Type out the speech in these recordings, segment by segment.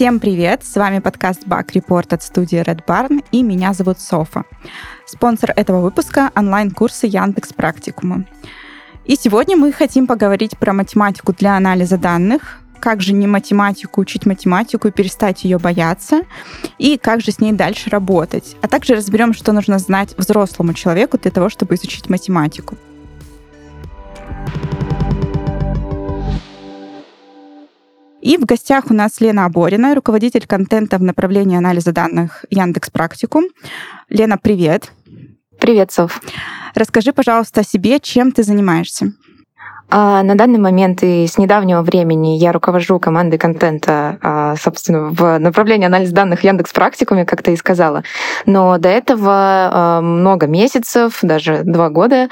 Всем привет! С вами подкаст Bug Report от студии Red Barn, и меня зовут Софа. Спонсор этого выпуска — онлайн-курсы Яндекс Практикума. И сегодня мы хотим поговорить про математику для анализа данных, как же не математику учить математику и перестать ее бояться, и как же с ней дальше работать. А также разберем, что нужно знать взрослому человеку для того, чтобы изучить математику. И в гостях у нас Лена Аборина, руководитель контента в направлении анализа данных Яндекс Практикум. Лена, привет. Привет, Соф. Расскажи, пожалуйста, о себе, чем ты занимаешься. А, на данный момент и с недавнего времени я руковожу командой контента, а, собственно, в направлении анализа данных Яндекс Практикуме, как ты и сказала. Но до этого а, много месяцев, даже два года,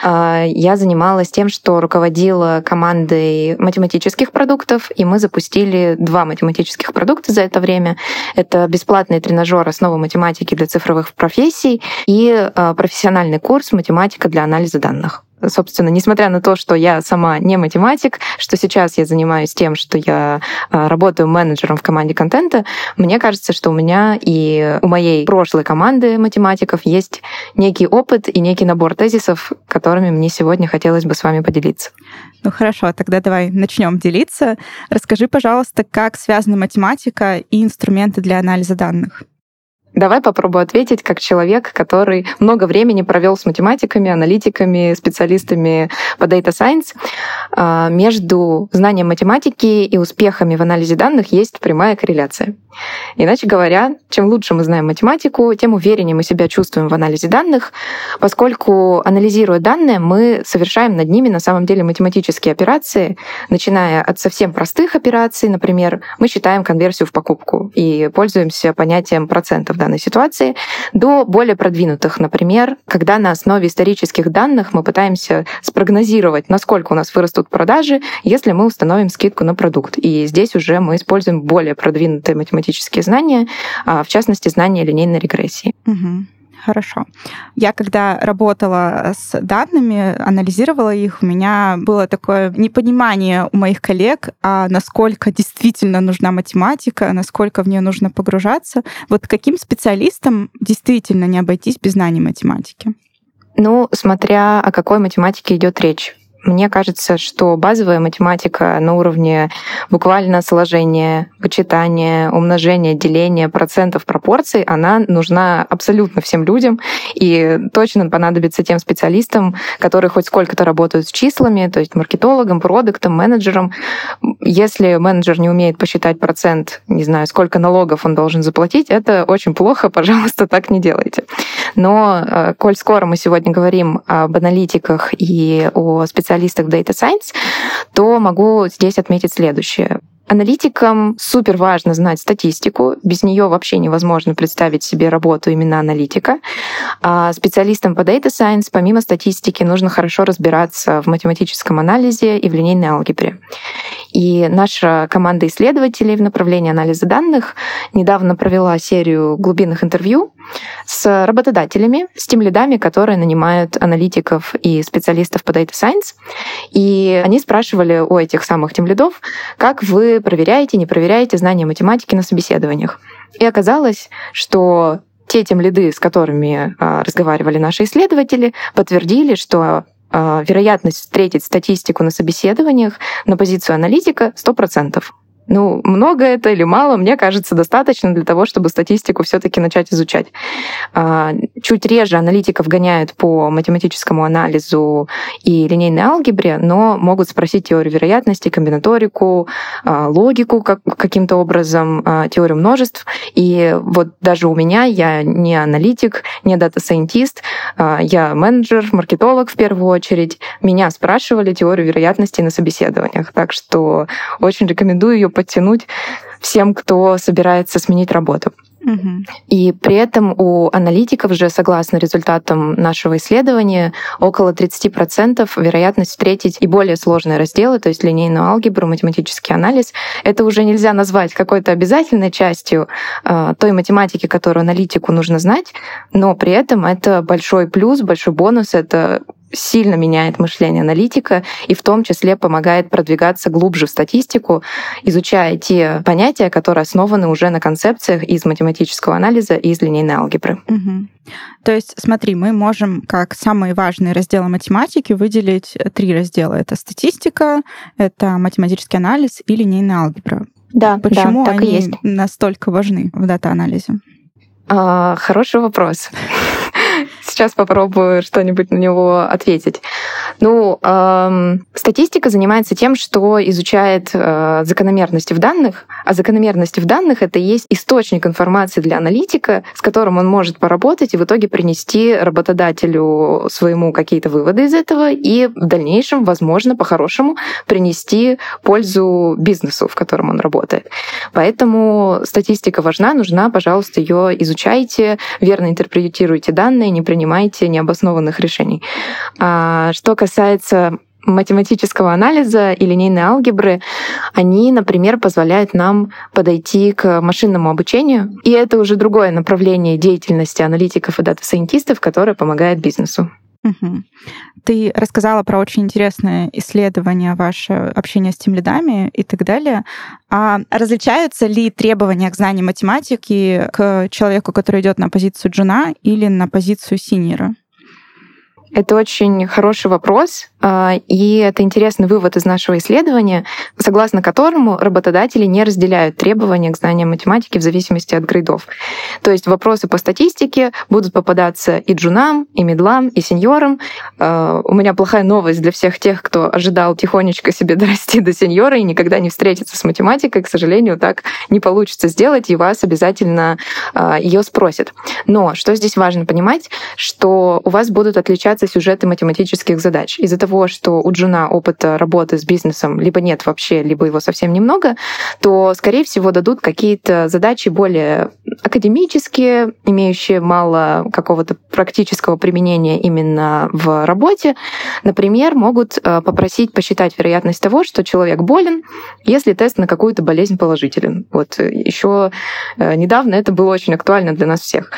я занималась тем, что руководила командой математических продуктов, и мы запустили два математических продукта за это время. Это бесплатный тренажер основы математики для цифровых профессий и профессиональный курс математика для анализа данных собственно, несмотря на то, что я сама не математик, что сейчас я занимаюсь тем, что я а, работаю менеджером в команде контента, мне кажется, что у меня и у моей прошлой команды математиков есть некий опыт и некий набор тезисов, которыми мне сегодня хотелось бы с вами поделиться. Ну хорошо, тогда давай начнем делиться. Расскажи, пожалуйста, как связана математика и инструменты для анализа данных. Давай попробую ответить как человек, который много времени провел с математиками, аналитиками, специалистами по Data Science. А, между знанием математики и успехами в анализе данных есть прямая корреляция. Иначе говоря, чем лучше мы знаем математику, тем увереннее мы себя чувствуем в анализе данных, поскольку, анализируя данные, мы совершаем над ними на самом деле математические операции, начиная от совсем простых операций, например, мы считаем конверсию в покупку и пользуемся понятием процентов данной ситуации, до более продвинутых, например, когда на основе исторических данных мы пытаемся спрогнозировать, насколько у нас вырастут продажи, если мы установим скидку на продукт. И здесь уже мы используем более продвинутые математические математические знания, а, в частности, знания линейной регрессии. Угу. Хорошо. Я когда работала с данными, анализировала их, у меня было такое непонимание у моих коллег, а насколько действительно нужна математика, насколько в нее нужно погружаться. Вот каким специалистам действительно не обойтись без знаний математики? Ну, смотря о какой математике идет речь. Мне кажется, что базовая математика на уровне буквально сложения, вычитания, умножения, деления процентов, пропорций, она нужна абсолютно всем людям и точно понадобится тем специалистам, которые хоть сколько-то работают с числами, то есть маркетологам, продуктом, менеджером. Если менеджер не умеет посчитать процент, не знаю, сколько налогов он должен заплатить, это очень плохо, пожалуйста, так не делайте. Но э, коль скоро мы сегодня говорим об аналитиках и о специалистах, специалистах Data Science, то могу здесь отметить следующее. Аналитикам супер важно знать статистику. Без нее вообще невозможно представить себе работу именно аналитика. А специалистам по Data Science помимо статистики нужно хорошо разбираться в математическом анализе и в линейной алгебре. И наша команда исследователей в направлении анализа данных недавно провела серию глубинных интервью с работодателями, с тем лидами, которые нанимают аналитиков и специалистов по Data Science. И они спрашивали у этих самых тем лидов, как вы проверяете, не проверяете знания математики на собеседованиях. И оказалось, что те тем лиды, с которыми а, разговаривали наши исследователи, подтвердили, что вероятность встретить статистику на собеседованиях на позицию аналитика 100%. Ну, много это или мало, мне кажется, достаточно для того, чтобы статистику все-таки начать изучать. А, чуть реже аналитиков гоняют по математическому анализу и линейной алгебре, но могут спросить теорию вероятности, комбинаторику, а, логику как, каким-то образом, а, теорию множеств. И вот даже у меня, я не аналитик, не data scientist, я менеджер, маркетолог в первую очередь. Меня спрашивали теорию вероятности на собеседованиях. Так что очень рекомендую ее подтянуть всем, кто собирается сменить работу. И при этом у аналитиков же, согласно результатам нашего исследования, около 30% вероятность встретить и более сложные разделы, то есть линейную алгебру, математический анализ. Это уже нельзя назвать какой-то обязательной частью э, той математики, которую аналитику нужно знать, но при этом это большой плюс, большой бонус, это сильно меняет мышление аналитика и в том числе помогает продвигаться глубже в статистику, изучая те понятия, которые основаны уже на концепциях из математического анализа и из линейной алгебры. Угу. То есть, смотри, мы можем как самые важные разделы математики выделить три раздела. Это статистика, это математический анализ и линейная алгебра. Да, Почему да, так они и есть. настолько важны в дата-анализе? А, хороший вопрос. Сейчас попробую что-нибудь на него ответить. Ну, эм, статистика занимается тем, что изучает э, закономерности в данных, а закономерности в данных это и есть источник информации для аналитика, с которым он может поработать и в итоге принести работодателю своему какие-то выводы из этого и в дальнейшем, возможно, по-хорошему принести пользу бизнесу, в котором он работает. Поэтому статистика важна, нужна, пожалуйста, ее изучайте, верно интерпретируйте данные, не принимайте необоснованных решений. А что касается математического анализа и линейной алгебры, они, например, позволяют нам подойти к машинному обучению. И это уже другое направление деятельности аналитиков и дата-сайентистов, которое помогает бизнесу. Угу. Ты рассказала про очень интересное исследование, ваше общение с тем лидами и так далее. А различаются ли требования к знанию математики к человеку, который идет на позицию джуна или на позицию синьора? Это очень хороший вопрос, и это интересный вывод из нашего исследования, согласно которому работодатели не разделяют требования к знаниям математики в зависимости от грейдов. То есть вопросы по статистике будут попадаться и джунам, и мидлам, и сеньорам. А, у меня плохая новость для всех тех, кто ожидал тихонечко себе дорасти до сеньора и никогда не встретиться с математикой. К сожалению, так не получится сделать, и вас обязательно а, ее спросят. Но что здесь важно понимать, что у вас будут отличаться сюжеты математических задач. Из-за того, что у джуна опыта работы с бизнесом либо нет вообще, либо его совсем немного, то, скорее всего, дадут какие-то задачи более академические, имеющие мало какого-то практического применения именно в работе. Например, могут э, попросить посчитать вероятность того, что человек болен, если тест на какую-то болезнь положителен. Вот э, еще э, недавно это было очень актуально для нас всех.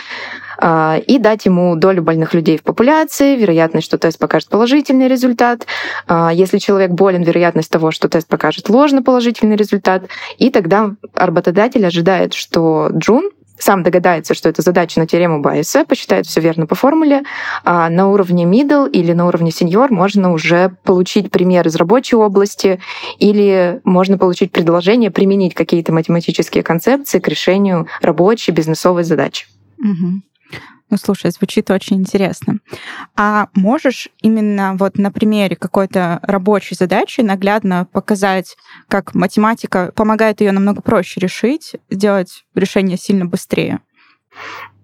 А, и дать ему долю больных людей в популяции, вероятность, что тест покажет положительный результат. А, если человек болен, вероятность того, что тест покажет ложно положительный результат. И тогда работодатель ожидает, что Джун сам догадается, что это задача на теорему Байеса, посчитает все верно по формуле, а на уровне middle или на уровне senior можно уже получить пример из рабочей области или можно получить предложение применить какие-то математические концепции к решению рабочей бизнесовой задачи. Угу. Ну, слушай, звучит очень интересно. А можешь именно вот на примере какой-то рабочей задачи наглядно показать, как математика помогает ее намного проще решить, сделать решение сильно быстрее?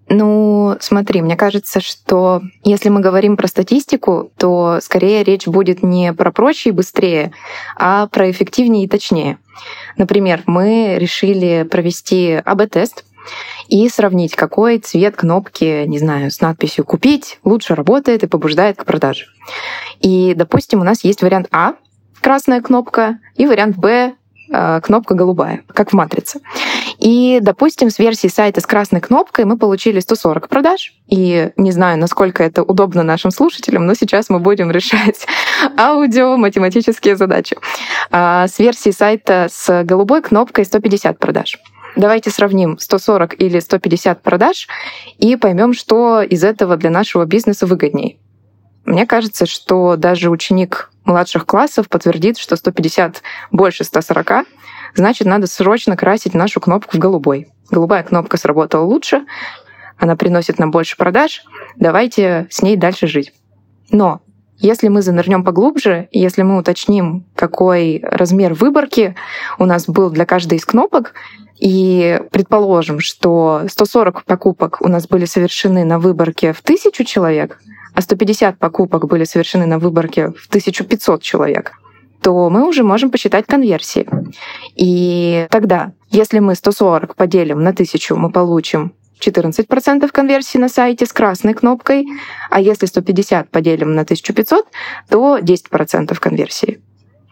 Ну, смотри, мне кажется, что если мы говорим про статистику, то скорее речь будет не про проще и быстрее, а про эффективнее и точнее. Например, мы решили провести АБ-тест и сравнить, какой цвет кнопки, не знаю, с надписью «Купить» лучше работает и побуждает к продаже. И, допустим, у нас есть вариант А, красная кнопка, и вариант Б, э, кнопка голубая, как в матрице. И, допустим, с версии сайта с красной кнопкой мы получили 140 продаж. И не знаю, насколько это удобно нашим слушателям, но сейчас мы будем решать аудио-математические задачи. А с версии сайта с голубой кнопкой 150 продаж. Давайте сравним 140 или 150 продаж и поймем, что из этого для нашего бизнеса выгоднее. Мне кажется, что даже ученик младших классов подтвердит, что 150 больше 140, значит, надо срочно красить нашу кнопку в голубой. Голубая кнопка сработала лучше, она приносит нам больше продаж, давайте с ней дальше жить. Но если мы занырнем поглубже, если мы уточним, какой размер выборки у нас был для каждой из кнопок, и предположим, что 140 покупок у нас были совершены на выборке в тысячу человек, а 150 покупок были совершены на выборке в 1500 человек, то мы уже можем посчитать конверсии. И тогда, если мы 140 поделим на 1000, мы получим 14% конверсии на сайте с красной кнопкой, а если 150 поделим на 1500, то 10% конверсии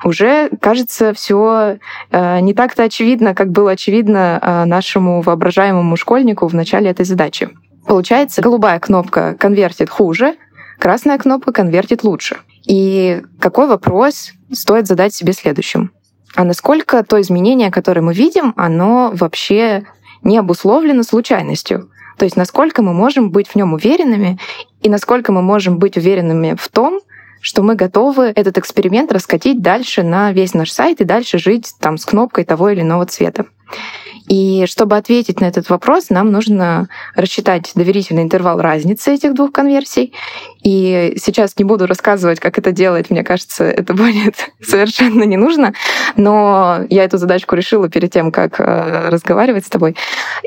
уже кажется все э, не так-то очевидно, как было очевидно э, нашему воображаемому школьнику в начале этой задачи. Получается, голубая кнопка конвертит хуже, красная кнопка конвертит лучше. И какой вопрос стоит задать себе следующим? А насколько то изменение, которое мы видим, оно вообще не обусловлено случайностью? То есть насколько мы можем быть в нем уверенными и насколько мы можем быть уверенными в том, что мы готовы этот эксперимент раскатить дальше на весь наш сайт и дальше жить там с кнопкой того или иного цвета. И чтобы ответить на этот вопрос, нам нужно рассчитать доверительный интервал разницы этих двух конверсий. И сейчас не буду рассказывать, как это делать, мне кажется, это будет совершенно не нужно. Но я эту задачку решила перед тем, как э, разговаривать с тобой.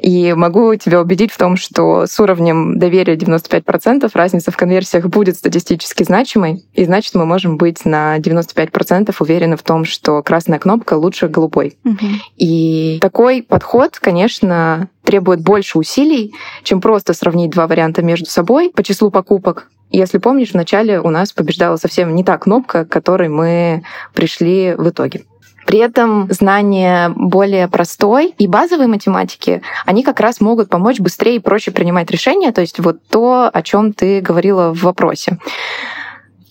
И могу тебя убедить в том, что с уровнем доверия 95% разница в конверсиях будет статистически значимой. И значит, мы можем быть на 95% уверены в том, что красная кнопка лучше голубой. Угу. И такой подход, конечно, требует больше усилий, чем просто сравнить два варианта между собой по числу покупок. Если помнишь, вначале у нас побеждала совсем не та кнопка, к которой мы пришли в итоге. При этом знания более простой и базовой математики, они как раз могут помочь быстрее и проще принимать решения, то есть вот то, о чем ты говорила в вопросе.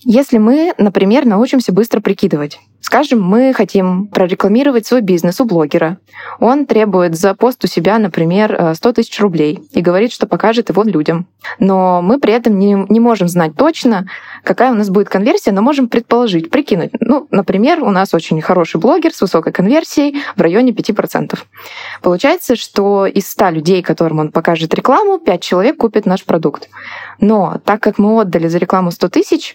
Если мы, например, научимся быстро прикидывать, скажем, мы хотим прорекламировать свой бизнес у блогера, он требует за пост у себя, например, 100 тысяч рублей и говорит, что покажет его людям. Но мы при этом не, не можем знать точно, какая у нас будет конверсия, но можем предположить, прикинуть. Ну, например, у нас очень хороший блогер с высокой конверсией в районе 5%. Получается, что из 100 людей, которым он покажет рекламу, 5 человек купят наш продукт. Но так как мы отдали за рекламу 100 тысяч,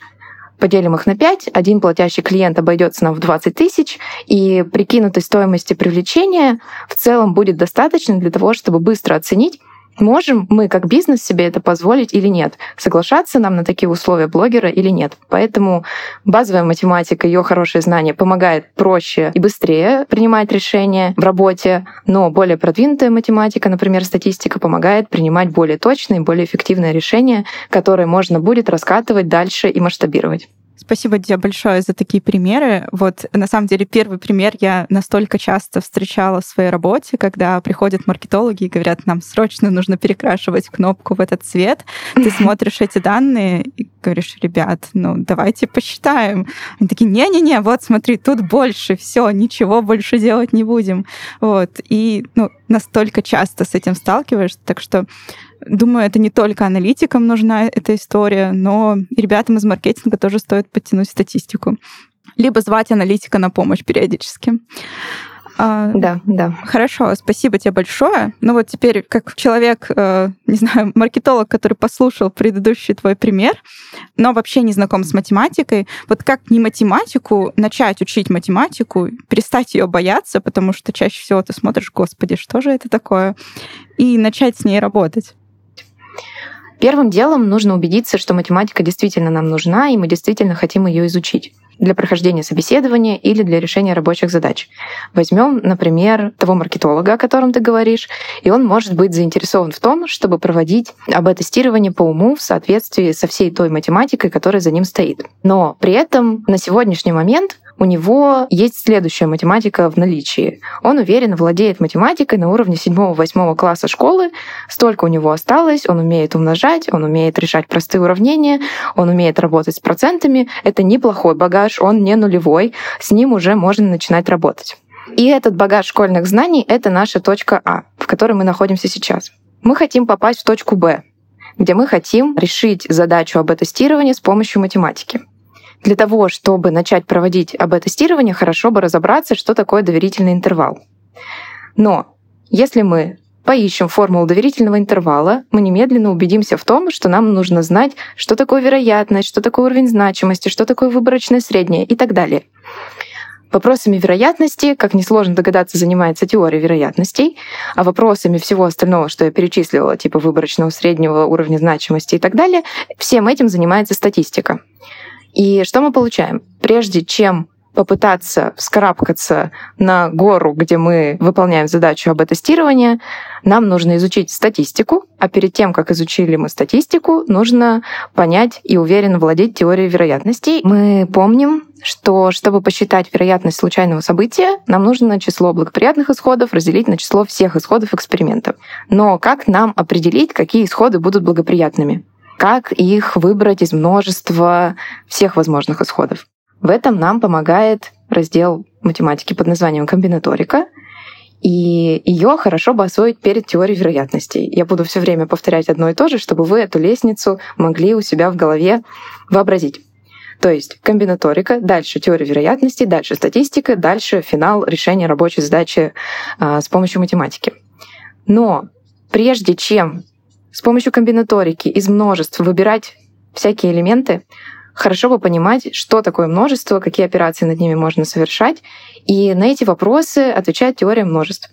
поделим их на 5, один платящий клиент обойдется нам в 20 тысяч, и прикинутой стоимости привлечения в целом будет достаточно для того, чтобы быстро оценить, Можем мы как бизнес себе это позволить или нет? Соглашаться нам на такие условия блогера или нет? Поэтому базовая математика, ее хорошее знание помогает проще и быстрее принимать решения в работе, но более продвинутая математика, например, статистика, помогает принимать более точные, более эффективные решения, которые можно будет раскатывать дальше и масштабировать. Спасибо тебе большое за такие примеры. Вот на самом деле первый пример я настолько часто встречала в своей работе, когда приходят маркетологи и говорят, нам срочно нужно перекрашивать кнопку в этот цвет. Ты смотришь эти данные и говоришь, ребят, ну давайте посчитаем. Они такие, не-не-не, вот смотри, тут больше, все, ничего больше делать не будем. Вот. И ну, настолько часто с этим сталкиваешься, так что Думаю, это не только аналитикам нужна эта история, но и ребятам из маркетинга тоже стоит подтянуть статистику. Либо звать аналитика на помощь периодически. А, да, да. Хорошо, спасибо тебе большое. Ну вот теперь, как человек, э, не знаю, маркетолог, который послушал предыдущий твой пример, но вообще не знаком с математикой, вот как не математику начать учить математику, перестать ее бояться, потому что чаще всего ты смотришь, господи, что же это такое, и начать с ней работать. Первым делом нужно убедиться, что математика действительно нам нужна, и мы действительно хотим ее изучить для прохождения собеседования или для решения рабочих задач. Возьмем, например, того маркетолога, о котором ты говоришь, и он может быть заинтересован в том, чтобы проводить АБ-тестирование по уму в соответствии со всей той математикой, которая за ним стоит. Но при этом на сегодняшний момент у него есть следующая математика в наличии. Он уверенно владеет математикой на уровне 7-8 класса школы. Столько у него осталось. Он умеет умножать, он умеет решать простые уравнения, он умеет работать с процентами. Это неплохой багаж, он не нулевой. С ним уже можно начинать работать. И этот багаж школьных знаний — это наша точка А, в которой мы находимся сейчас. Мы хотим попасть в точку Б, где мы хотим решить задачу об тестировании с помощью математики. Для того, чтобы начать проводить АБ-тестирование, хорошо бы разобраться, что такое доверительный интервал. Но если мы поищем формулу доверительного интервала, мы немедленно убедимся в том, что нам нужно знать, что такое вероятность, что такое уровень значимости, что такое выборочное среднее и так далее. Вопросами вероятности, как несложно догадаться, занимается теория вероятностей, а вопросами всего остального, что я перечислила, типа выборочного среднего уровня значимости и так далее, всем этим занимается статистика. И что мы получаем? Прежде чем попытаться вскарабкаться на гору, где мы выполняем задачу об тестировании, нам нужно изучить статистику, а перед тем, как изучили мы статистику, нужно понять и уверенно владеть теорией вероятностей. Мы помним, что чтобы посчитать вероятность случайного события, нам нужно число благоприятных исходов разделить на число всех исходов эксперимента. Но как нам определить, какие исходы будут благоприятными? Как их выбрать из множества всех возможных исходов. В этом нам помогает раздел математики под названием комбинаторика, и ее хорошо бы освоить перед теорией вероятностей. Я буду все время повторять одно и то же, чтобы вы эту лестницу могли у себя в голове вообразить. То есть комбинаторика, дальше теория вероятностей, дальше статистика, дальше финал решения рабочей задачи э, с помощью математики. Но прежде чем с помощью комбинаторики из множеств выбирать всякие элементы, хорошо бы понимать, что такое множество, какие операции над ними можно совершать, и на эти вопросы отвечает теория множеств.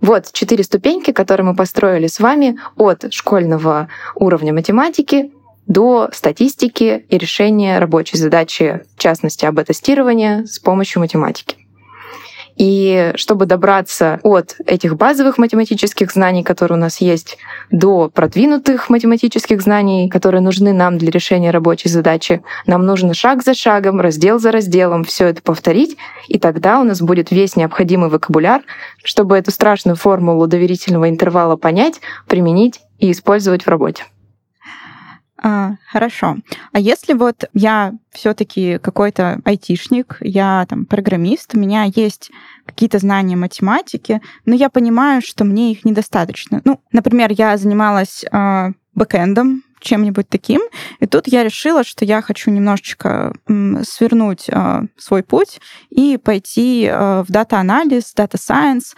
Вот четыре ступеньки, которые мы построили с вами от школьного уровня математики до статистики и решения рабочей задачи, в частности, об-тестирования с помощью математики. И чтобы добраться от этих базовых математических знаний, которые у нас есть, до продвинутых математических знаний, которые нужны нам для решения рабочей задачи, нам нужно шаг за шагом, раздел за разделом все это повторить, и тогда у нас будет весь необходимый вокабуляр, чтобы эту страшную формулу доверительного интервала понять, применить и использовать в работе. А, хорошо. А если вот я все-таки какой-то айтишник, я там программист, у меня есть какие-то знания математики, но я понимаю, что мне их недостаточно. Ну, например, я занималась э, бэкэндом, чем-нибудь таким. И тут я решила, что я хочу немножечко свернуть э, свой путь и пойти э, в data -анализ, data science.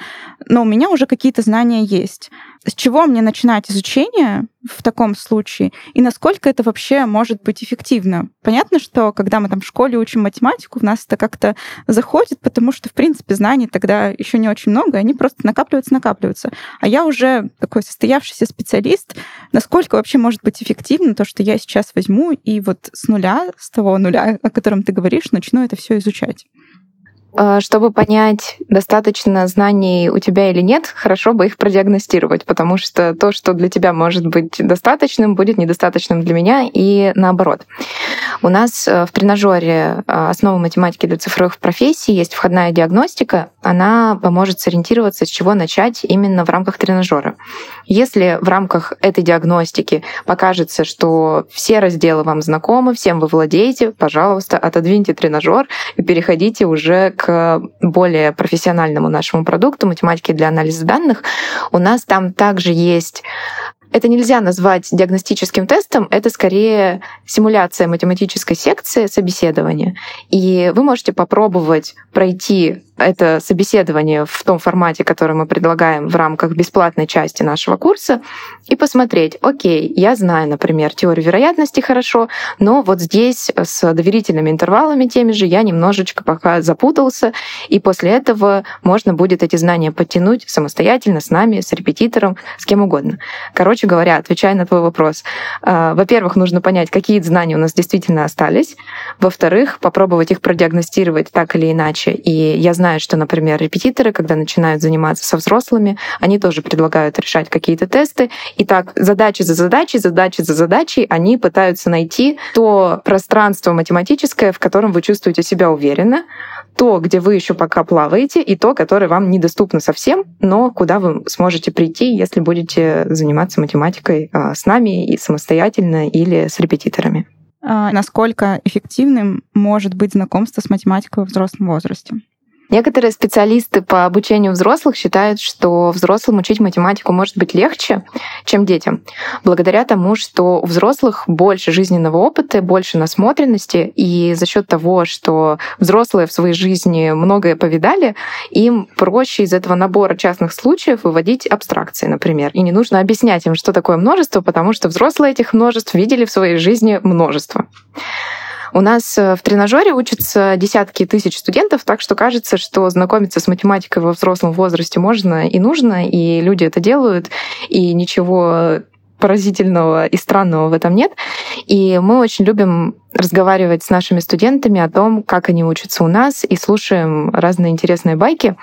Но у меня уже какие-то знания есть с чего мне начинать изучение в таком случае, и насколько это вообще может быть эффективно. Понятно, что когда мы там в школе учим математику, в нас это как-то заходит, потому что, в принципе, знаний тогда еще не очень много, они просто накапливаются, накапливаются. А я уже такой состоявшийся специалист, насколько вообще может быть эффективно то, что я сейчас возьму и вот с нуля, с того нуля, о котором ты говоришь, начну это все изучать. А, чтобы понять, достаточно знаний у тебя или нет, хорошо бы их продиагностировать, потому что то, что для тебя может быть достаточным, будет недостаточным для меня и наоборот. У нас э, в тренажере э, основы математики для цифровых профессий есть входная диагностика. Она поможет сориентироваться, с чего начать именно в рамках тренажера. Если в рамках этой диагностики покажется, что все разделы вам знакомы, всем вы владеете, пожалуйста, отодвиньте тренажер и переходите уже к более профессиональному нашему продукту математики для анализа данных. У нас там также есть это нельзя назвать диагностическим тестом, это скорее симуляция математической секции собеседования. И вы можете попробовать пройти это собеседование в том формате, который мы предлагаем в рамках бесплатной части нашего курса, и посмотреть, окей, я знаю, например, теорию вероятности хорошо, но вот здесь с доверительными интервалами теми же я немножечко пока запутался, и после этого можно будет эти знания подтянуть самостоятельно с нами, с репетитором, с кем угодно. Короче говоря, отвечая на твой вопрос, а, во-первых, нужно понять, какие знания у нас действительно остались, во-вторых, попробовать их продиагностировать так или иначе, и я знаю, знаю, что, например, репетиторы, когда начинают заниматься со взрослыми, они тоже предлагают решать какие-то тесты. И так задачи за задачей, задачи за задачей, они пытаются найти то пространство математическое, в котором вы чувствуете себя уверенно, то, где вы еще пока плаваете, и то, которое вам недоступно совсем, но куда вы сможете прийти, если будете заниматься математикой а, с нами и самостоятельно или с репетиторами. А насколько эффективным может быть знакомство с математикой в взрослом возрасте? Некоторые специалисты по обучению взрослых считают, что взрослым учить математику может быть легче, чем детям, благодаря тому, что у взрослых больше жизненного опыта, больше насмотренности, и за счет того, что взрослые в своей жизни многое повидали, им проще из этого набора частных случаев выводить абстракции, например. И не нужно объяснять им, что такое множество, потому что взрослые этих множеств видели в своей жизни множество. У нас э, в тренажере учатся десятки тысяч студентов, так что кажется, что знакомиться с математикой во взрослом возрасте можно и нужно, и люди это делают, и ничего поразительного и странного в этом нет. И мы очень любим разговаривать с нашими студентами о том, как они учатся у нас, и слушаем разные интересные байки.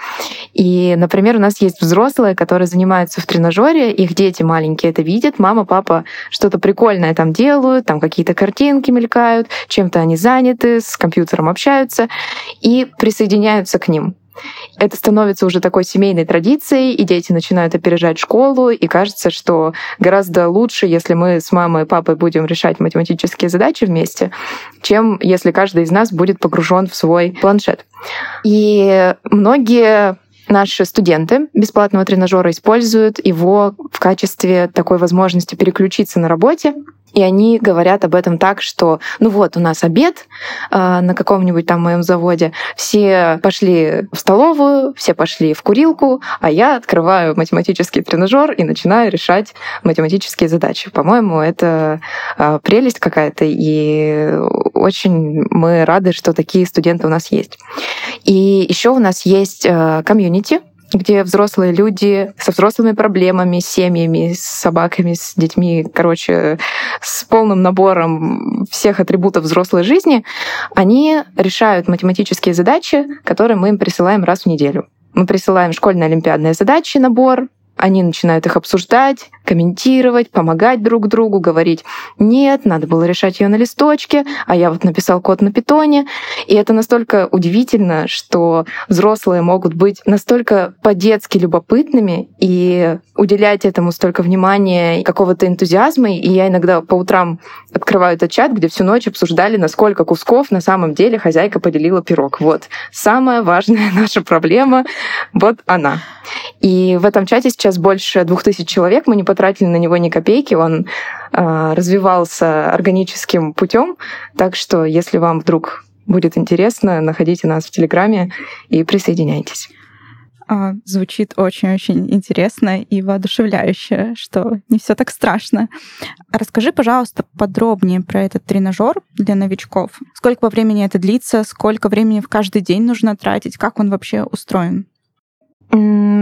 И, например, у нас есть взрослые, которые занимаются в тренажере, их дети маленькие это видят, мама, папа что-то прикольное там делают, там какие-то картинки мелькают, чем-то они заняты, с компьютером общаются и присоединяются к ним. Это становится уже такой семейной традицией, и дети начинают опережать школу, и кажется, что гораздо лучше, если мы с мамой и папой будем решать математические задачи вместе, чем если каждый из нас будет погружен в свой планшет. И многие Наши студенты бесплатного тренажера используют его в качестве такой возможности переключиться на работе и они говорят об этом так, что ну вот у нас обед э, на каком-нибудь там моем заводе, все пошли в столовую, все пошли в курилку, а я открываю математический тренажер и начинаю решать математические задачи. По-моему, это э, прелесть какая-то, и очень мы рады, что такие студенты у нас есть. И еще у нас есть э, комьюнити, где взрослые люди со взрослыми проблемами, с семьями, с собаками, с детьми, короче, с полным набором всех атрибутов взрослой жизни, они решают математические задачи, которые мы им присылаем раз в неделю. Мы присылаем школьные олимпиадные задачи, набор, они начинают их обсуждать, комментировать, помогать друг другу, говорить, нет, надо было решать ее на листочке, а я вот написал код на питоне. И это настолько удивительно, что взрослые могут быть настолько по-детски любопытными и уделять этому столько внимания какого-то энтузиазма. И я иногда по утрам открываю этот чат, где всю ночь обсуждали, на сколько кусков на самом деле хозяйка поделила пирог. Вот. Самая важная наша проблема, вот она. И в этом чате сейчас больше двух тысяч человек, мы не потратили на него ни копейки, он э, развивался органическим путем, так что если вам вдруг будет интересно, находите нас в Телеграме и присоединяйтесь. А, звучит очень-очень интересно и воодушевляюще, что не все так страшно. Расскажи, пожалуйста, подробнее про этот тренажер для новичков. Сколько по времени это длится, сколько времени в каждый день нужно тратить, как он вообще устроен?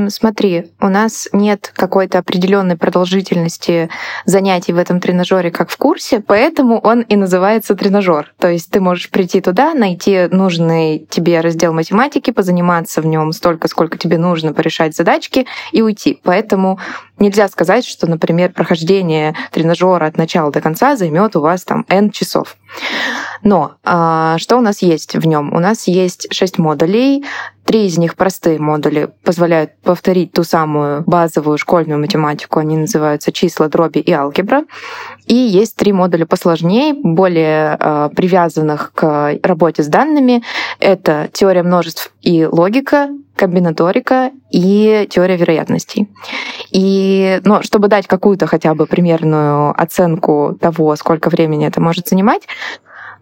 Смотри, у нас нет какой-то определенной продолжительности занятий в этом тренажере, как в курсе, поэтому он и называется тренажер. То есть ты можешь прийти туда, найти нужный тебе раздел математики, позаниматься в нем столько, сколько тебе нужно, порешать задачки и уйти. Поэтому нельзя сказать, что, например, прохождение тренажера от начала до конца займет у вас там N часов. Но а, что у нас есть в нем? У нас есть шесть модулей. Три из них простые модули, позволяют повторить ту самую базовую школьную математику. Они называются числа, дроби и алгебра. И есть три модуля посложнее, более э, привязанных к работе с данными. Это теория множеств и логика, комбинаторика и теория вероятностей. И ну, чтобы дать какую-то хотя бы примерную оценку того, сколько времени это может занимать,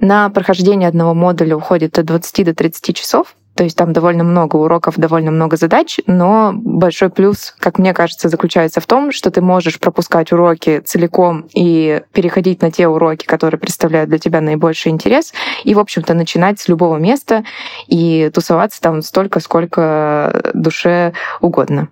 на прохождение одного модуля уходит от 20 до 30 часов. То есть там довольно много уроков, довольно много задач, но большой плюс, как мне кажется, заключается в том, что ты можешь пропускать уроки целиком и переходить на те уроки, которые представляют для тебя наибольший интерес, и, в общем-то, начинать с любого места и тусоваться там столько, сколько душе угодно.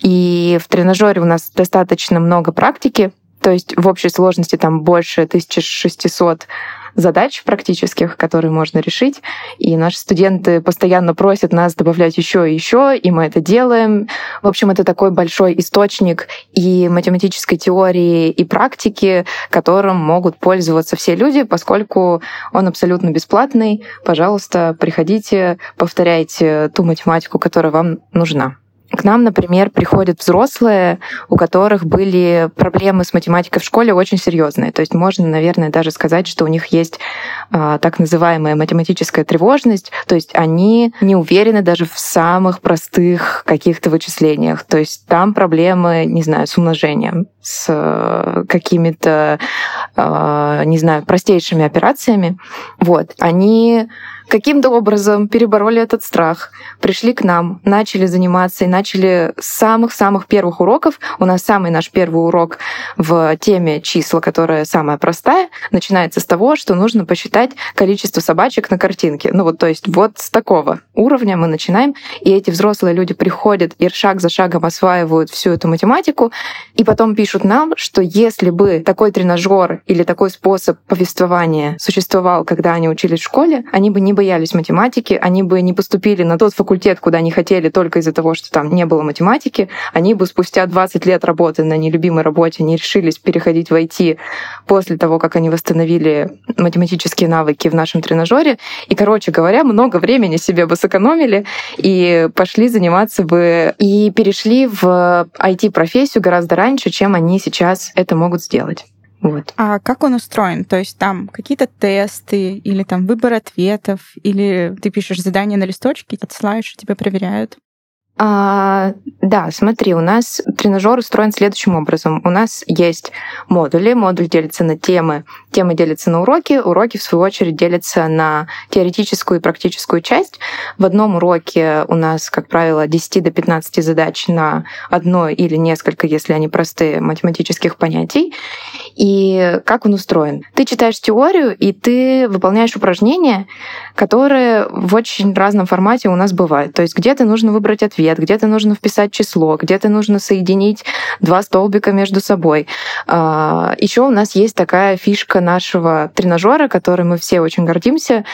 И в тренажере у нас достаточно много практики, то есть в общей сложности там больше 1600 задач практических, которые можно решить. И наши студенты постоянно просят нас добавлять еще и еще, и мы это делаем. В общем, это такой большой источник и математической теории, и практики, которым могут пользоваться все люди, поскольку он абсолютно бесплатный. Пожалуйста, приходите, повторяйте ту математику, которая вам нужна. К нам, например, приходят взрослые, у которых были проблемы с математикой в школе очень серьезные. То есть можно, наверное, даже сказать, что у них есть а, так называемая математическая тревожность. То есть они не уверены даже в самых простых каких-то вычислениях. То есть там проблемы, не знаю, с умножением, с э, какими-то, а, не знаю, простейшими операциями. Вот. Они каким-то образом перебороли этот страх, пришли к нам, начали заниматься и начали с самых-самых первых уроков. У нас самый наш первый урок в теме числа, которая самая простая, начинается с того, что нужно посчитать количество собачек на картинке. Ну вот, то есть вот с такого уровня мы начинаем, и эти взрослые люди приходят и шаг за шагом осваивают всю эту математику, и потом пишут нам, что если бы такой тренажер или такой способ повествования существовал, когда они учились в школе, они бы не боялись математики, они бы не поступили на тот факультет, куда они хотели только из-за того, что там не было математики, они бы спустя 20 лет работы на нелюбимой работе не решились переходить в IT после того, как они восстановили математические навыки в нашем тренажере. И, короче говоря, много времени себе бы сэкономили и пошли заниматься бы и перешли в IT-профессию гораздо раньше, чем они сейчас это могут сделать. Вот. А как он устроен? То есть там какие-то тесты или там выбор ответов, или ты пишешь задание на листочке, отсылаешь, тебя проверяют? А, да, смотри, у нас тренажер устроен следующим образом. У нас есть модули. Модуль делится на темы. Темы делятся на уроки. Уроки, в свою очередь, делятся на теоретическую и практическую часть. В одном уроке у нас, как правило, 10 до 15 задач на одно или несколько, если они простые, математических понятий. И как он устроен? Ты читаешь теорию, и ты выполняешь упражнения, которые в очень разном формате у нас бывают. То есть где-то нужно выбрать ответ, где-то нужно вписать число, где-то нужно соединить два столбика между собой. А, Еще у нас есть такая фишка нашего тренажера, которой мы все очень гордимся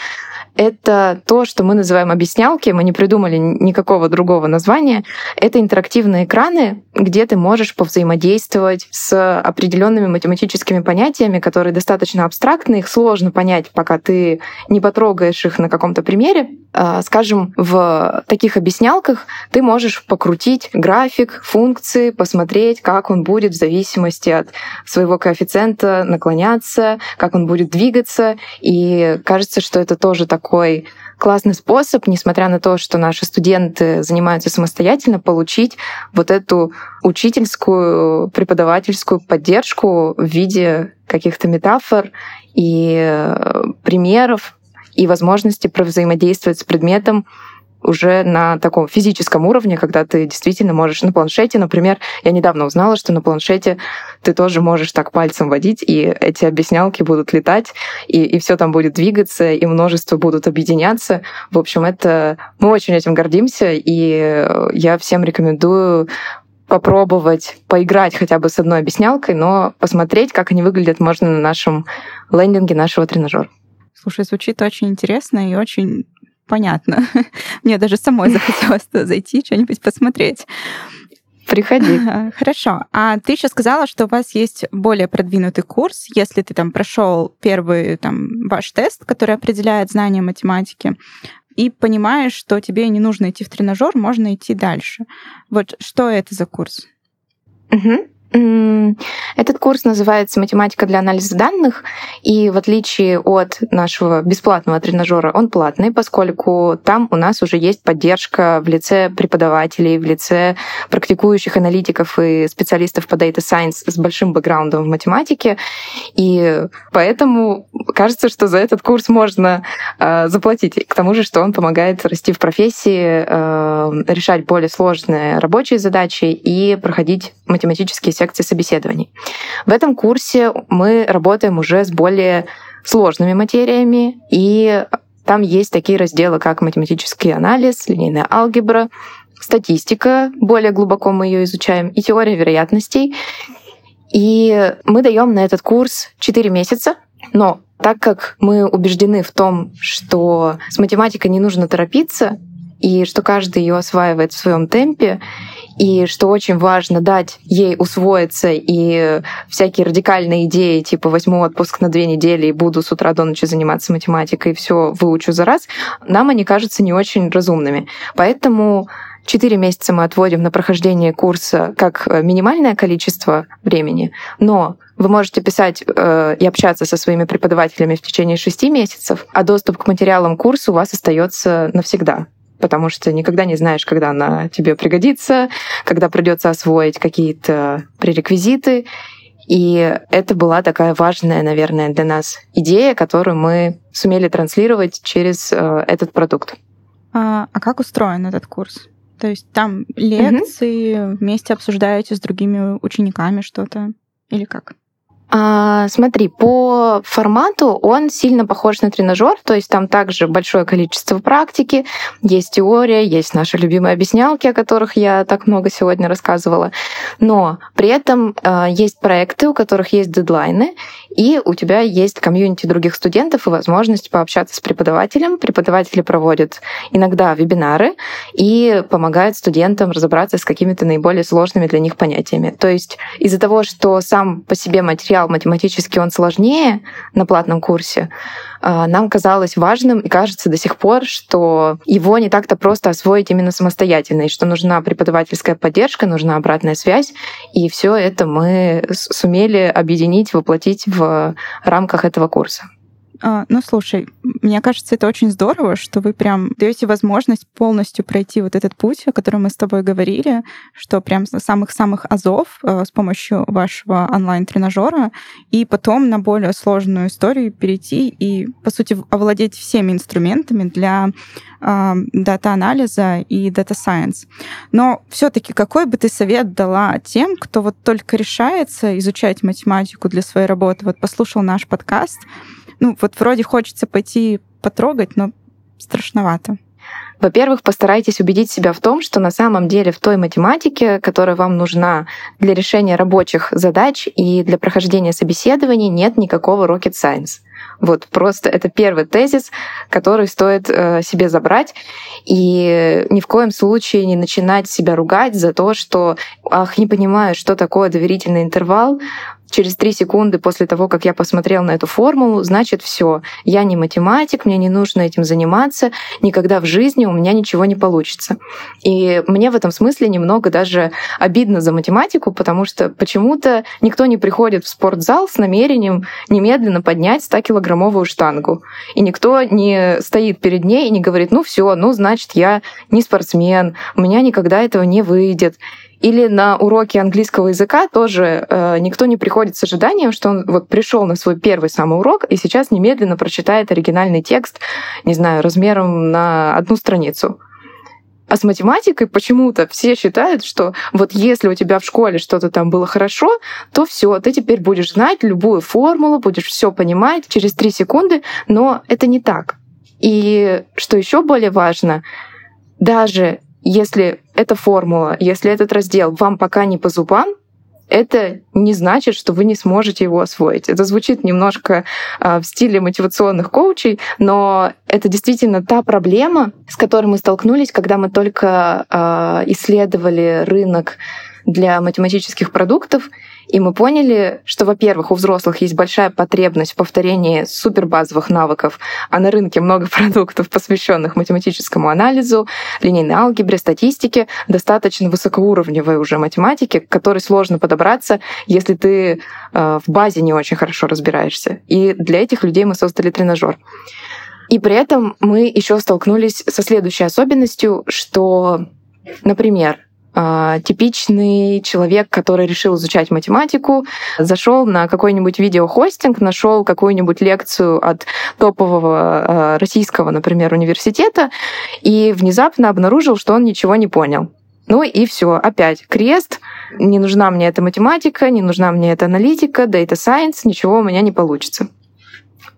это то, что мы называем объяснялки. Мы не придумали никакого другого названия. Это интерактивные экраны, где ты можешь повзаимодействовать с определенными математическими понятиями, которые достаточно абстрактны, их сложно понять, пока ты не потрогаешь их на каком-то примере. А, скажем, в таких объяснялках ты можешь покрутить график, функции, посмотреть, как он будет в зависимости от своего коэффициента наклоняться, как он будет двигаться. И кажется, что это тоже так такой классный способ, несмотря на то, что наши студенты занимаются самостоятельно, получить вот эту учительскую, преподавательскую поддержку в виде каких-то метафор и э, примеров и возможности взаимодействовать с предметом уже на таком физическом уровне, когда ты действительно можешь на планшете, например, я недавно узнала, что на планшете ты тоже можешь так пальцем водить, и эти объяснялки будут летать, и, и все там будет двигаться, и множество будут объединяться. В общем, это мы очень этим гордимся, и я всем рекомендую попробовать поиграть хотя бы с одной объяснялкой, но посмотреть, как они выглядят, можно на нашем лендинге нашего тренажера. Слушай, звучит очень интересно и очень понятно. Мне даже самой захотелось зайти, что-нибудь посмотреть. Приходи. Хорошо. А ты еще сказала, что у вас есть более продвинутый курс, если ты там прошел первый там ваш тест, который определяет знания математики, и понимаешь, что тебе не нужно идти в тренажер, можно идти дальше. Вот что это за курс? Угу. Этот курс называется «Математика для анализа данных», и в отличие от нашего бесплатного тренажера, он платный, поскольку там у нас уже есть поддержка в лице преподавателей, в лице практикующих аналитиков и специалистов по Data Science с большим бэкграундом в математике. И поэтому кажется, что за этот курс можно э, заплатить. К тому же, что он помогает расти в профессии, э, решать более сложные рабочие задачи и проходить математические секции собеседований. В этом курсе мы работаем уже с более сложными материями, и там есть такие разделы, как математический анализ, линейная алгебра, статистика, более глубоко мы ее изучаем, и теория вероятностей. И мы даем на этот курс 4 месяца, но так как мы убеждены в том, что с математикой не нужно торопиться, и что каждый ее осваивает в своем темпе, и что очень важно дать ей усвоиться, и всякие радикальные идеи, типа возьму отпуск на две недели и буду с утра до ночи заниматься математикой, и все выучу за раз, нам они кажутся не очень разумными. Поэтому Четыре месяца мы отводим на прохождение курса как минимальное количество времени, но вы можете писать э, и общаться со своими преподавателями в течение шести месяцев, а доступ к материалам курса у вас остается навсегда потому что никогда не знаешь, когда она тебе пригодится, когда придется освоить какие-то пререквизиты. И это была такая важная, наверное, для нас идея, которую мы сумели транслировать через э, этот продукт. А, а как устроен этот курс? То есть там лекции, угу. вместе обсуждаете с другими учениками что-то или как? А, смотри, по формату он сильно похож на тренажер, то есть там также большое количество практики, есть теория, есть наши любимые объяснялки, о которых я так много сегодня рассказывала, но при этом а, есть проекты, у которых есть дедлайны, и у тебя есть комьюнити других студентов и возможность пообщаться с преподавателем. Преподаватели проводят иногда вебинары и помогают студентам разобраться с какими-то наиболее сложными для них понятиями. То есть из-за того, что сам по себе материал математически он сложнее на платном курсе, а, нам казалось важным и кажется до сих пор, что его не так-то просто освоить именно самостоятельно, и что нужна преподавательская поддержка, нужна обратная связь, и все это мы сумели объединить, воплотить в рамках этого курса. А, ну, слушай, мне кажется, это очень здорово, что вы прям даете возможность полностью пройти вот этот путь, о котором мы с тобой говорили, что прям с самых-самых азов э, с помощью вашего онлайн-тренажера, и потом на более сложную историю перейти и, по сути, овладеть всеми инструментами для э, data-анализа и data science. Но все-таки какой бы ты совет дала тем, кто вот только решается изучать математику для своей работы, вот послушал наш подкаст, ну, вот вроде хочется пойти потрогать, но страшновато. Во-первых, постарайтесь убедить себя в том, что на самом деле в той математике, которая вам нужна для решения рабочих задач и для прохождения собеседований, нет никакого rocket science. Вот просто это первый тезис, который стоит э, себе забрать. И ни в коем случае не начинать себя ругать за то, что ах, не понимаю, что такое доверительный интервал через три секунды после того, как я посмотрел на эту формулу, значит все, я не математик, мне не нужно этим заниматься, никогда в жизни у меня ничего не получится. И мне в этом смысле немного даже обидно за математику, потому что почему-то никто не приходит в спортзал с намерением немедленно поднять 100-килограммовую штангу. И никто не стоит перед ней и не говорит, ну все, ну значит я не спортсмен, у меня никогда этого не выйдет. Или на уроке английского языка тоже э, никто не приходит с ожиданием, что он вот пришел на свой первый самый урок и сейчас немедленно прочитает оригинальный текст, не знаю, размером на одну страницу. А с математикой почему-то все считают, что вот если у тебя в школе что-то там было хорошо, то все, ты теперь будешь знать любую формулу, будешь все понимать через три секунды, но это не так. И что еще более важно, даже если эта формула, если этот раздел вам пока не по зубам, это не значит, что вы не сможете его освоить. Это звучит немножко э, в стиле мотивационных коучей, но это действительно та проблема, с которой мы столкнулись, когда мы только э, исследовали рынок для математических продуктов и мы поняли, что, во-первых, у взрослых есть большая потребность в повторении супербазовых навыков, а на рынке много продуктов, посвященных математическому анализу, линейной алгебре, статистике, достаточно высокоуровневой уже математики, к которой сложно подобраться, если ты э, в базе не очень хорошо разбираешься. И для этих людей мы создали тренажер. И при этом мы еще столкнулись со следующей особенностью, что, например, типичный человек, который решил изучать математику, зашел на какой-нибудь видеохостинг, нашел какую-нибудь лекцию от топового а, российского, например, университета, и внезапно обнаружил, что он ничего не понял. Ну и все, опять крест. Не нужна мне эта математика, не нужна мне эта аналитика, data science, ничего у меня не получится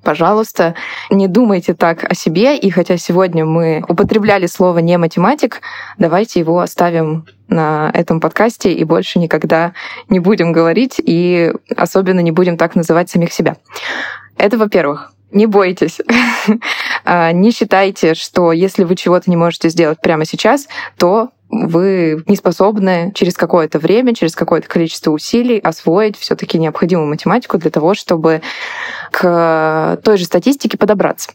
пожалуйста, не думайте так о себе. И хотя сегодня мы употребляли слово не математик, давайте его оставим на этом подкасте и больше никогда не будем говорить и особенно не будем так называть самих себя. Это, во-первых. Не бойтесь. А, не считайте, что если вы чего-то не можете сделать прямо сейчас, то вы не способны через какое-то время, через какое-то количество усилий освоить все-таки необходимую математику для того, чтобы к той же статистике подобраться.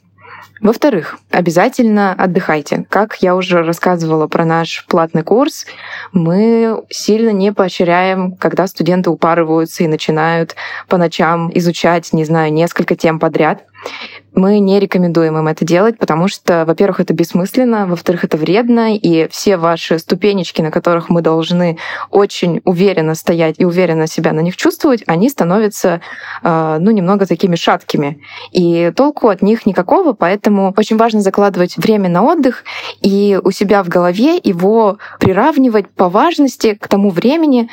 Во-вторых, обязательно отдыхайте. Как я уже рассказывала про наш платный курс, мы сильно не поощряем, когда студенты упарываются и начинают по ночам изучать, не знаю, несколько тем подряд. Мы не рекомендуем им это делать, потому что, во-первых, это бессмысленно, во-вторых, это вредно, и все ваши ступенечки, на которых мы должны очень уверенно стоять и уверенно себя на них чувствовать, они становятся, э, ну, немного такими шаткими. И толку от них никакого, поэтому очень важно закладывать время на отдых и у себя в голове его приравнивать по важности к тому времени,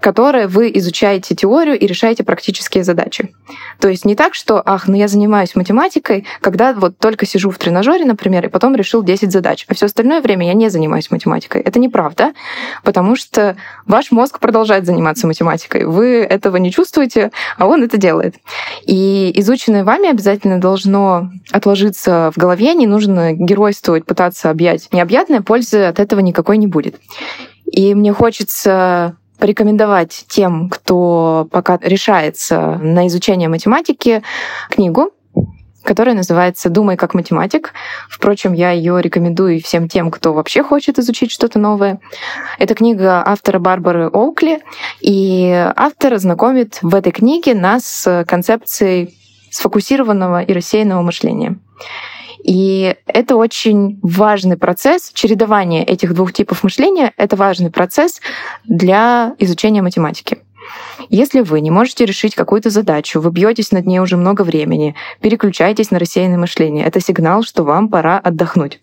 которое вы изучаете теорию и решаете практические задачи. То есть не так, что, ах, ну я занимаюсь математикой, когда вот только сижу в тренажере, например, и потом решил 10 задач, а все остальное время я не занимаюсь математикой. Это неправда, потому что ваш мозг продолжает заниматься математикой. Вы этого не чувствуете, а он это делает. И изученное вами обязательно должно отложиться в голове, не нужно геройствовать, пытаться объять необъятное, пользы от этого никакой не будет. И мне хочется порекомендовать тем, кто пока решается на изучение математики, книгу, которая называется «Думай как математик». Впрочем, я ее рекомендую всем тем, кто вообще хочет изучить что-то новое. Это книга автора Барбары Оукли, и автор знакомит в этой книге нас с концепцией сфокусированного и рассеянного мышления. И это очень важный процесс. Чередование этих двух типов мышления — это важный процесс для изучения математики. Если вы не можете решить какую-то задачу, вы бьетесь над ней уже много времени, переключайтесь на рассеянное мышление. Это сигнал, что вам пора отдохнуть.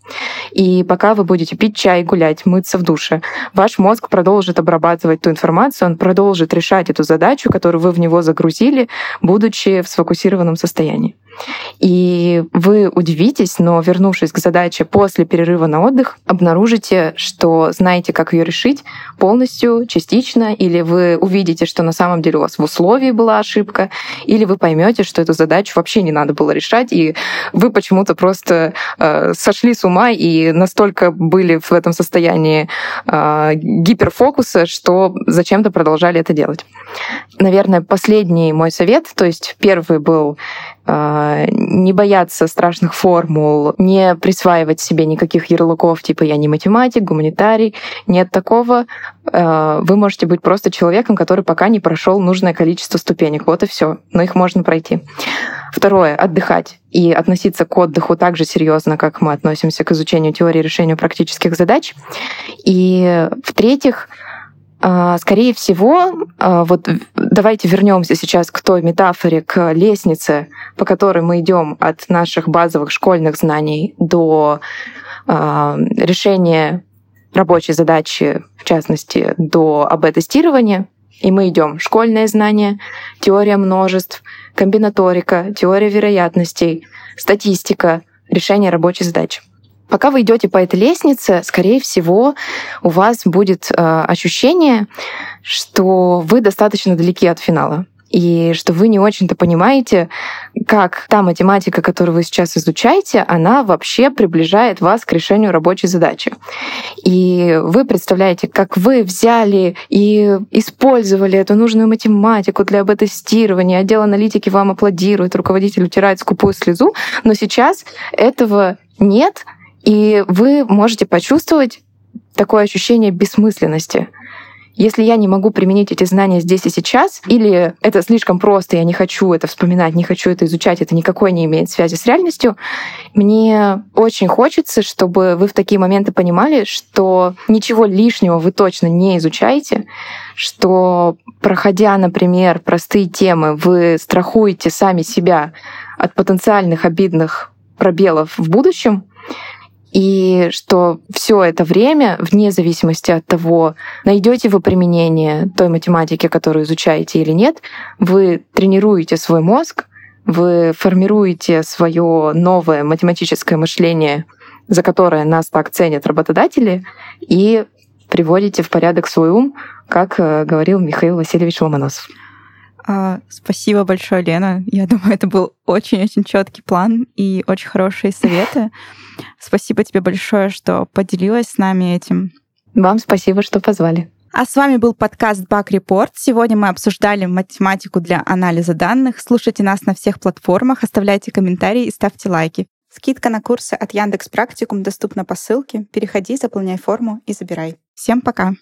И пока вы будете пить чай, гулять, мыться в душе, ваш мозг продолжит обрабатывать ту информацию, он продолжит решать эту задачу, которую вы в него загрузили, будучи в сфокусированном состоянии. И вы удивитесь, но вернувшись к задаче после перерыва на отдых, обнаружите, что знаете, как ее решить полностью, частично, или вы увидите, что на самом деле у вас в условии была ошибка, или вы поймете, что эту задачу вообще не надо было решать, и вы почему-то просто э, сошли с ума и настолько были в этом состоянии э, гиперфокуса, что зачем-то продолжали это делать. Наверное, последний мой совет, то есть первый был не бояться страшных формул, не присваивать себе никаких ярлыков, типа я не математик, гуманитарий. Нет такого. А, вы можете быть просто человеком, который пока не прошел нужное количество ступенек. Вот и все. Но их можно пройти. Второе — отдыхать и относиться к отдыху так же серьезно, как мы относимся к изучению теории решению практических задач. И в-третьих, а, скорее всего, а, вот давайте вернемся сейчас к той метафоре, к лестнице, по которой мы идем от наших базовых школьных знаний до а, решения рабочей задачи, в частности, до АБ-тестирования. И мы идем школьные знания, теория множеств, комбинаторика, теория вероятностей, статистика, решение рабочей задачи. Пока вы идете по этой лестнице, скорее всего, у вас будет э, ощущение, что вы достаточно далеки от финала и что вы не очень-то понимаете, как та математика, которую вы сейчас изучаете, она вообще приближает вас к решению рабочей задачи. И вы представляете, как вы взяли и использовали эту нужную математику для бета-тестирования, отдел аналитики вам аплодирует, руководитель утирает скупую слезу, но сейчас этого нет, и вы можете почувствовать такое ощущение бессмысленности. Если я не могу применить эти знания здесь и сейчас, или это слишком просто, я не хочу это вспоминать, не хочу это изучать, это никакой не имеет связи с реальностью, мне очень хочется, чтобы вы в такие моменты понимали, что ничего лишнего вы точно не изучаете, что, проходя, например, простые темы, вы страхуете сами себя от потенциальных обидных пробелов в будущем, и что все это время, вне зависимости от того, найдете вы применение той математики, которую изучаете или нет, вы тренируете свой мозг, вы формируете свое новое математическое мышление, за которое нас так ценят работодатели, и приводите в порядок свой ум, как э, говорил Михаил Васильевич Ломоносов. А, спасибо большое, Лена. Я думаю, это был очень-очень четкий план и очень хорошие советы. Спасибо тебе большое, что поделилась с нами этим. Вам спасибо, что позвали. А с вами был подкаст Бак Report. Сегодня мы обсуждали математику для анализа данных. Слушайте нас на всех платформах, оставляйте комментарии и ставьте лайки. Скидка на курсы от Яндекс Практикум доступна по ссылке. Переходи, заполняй форму и забирай. Всем пока!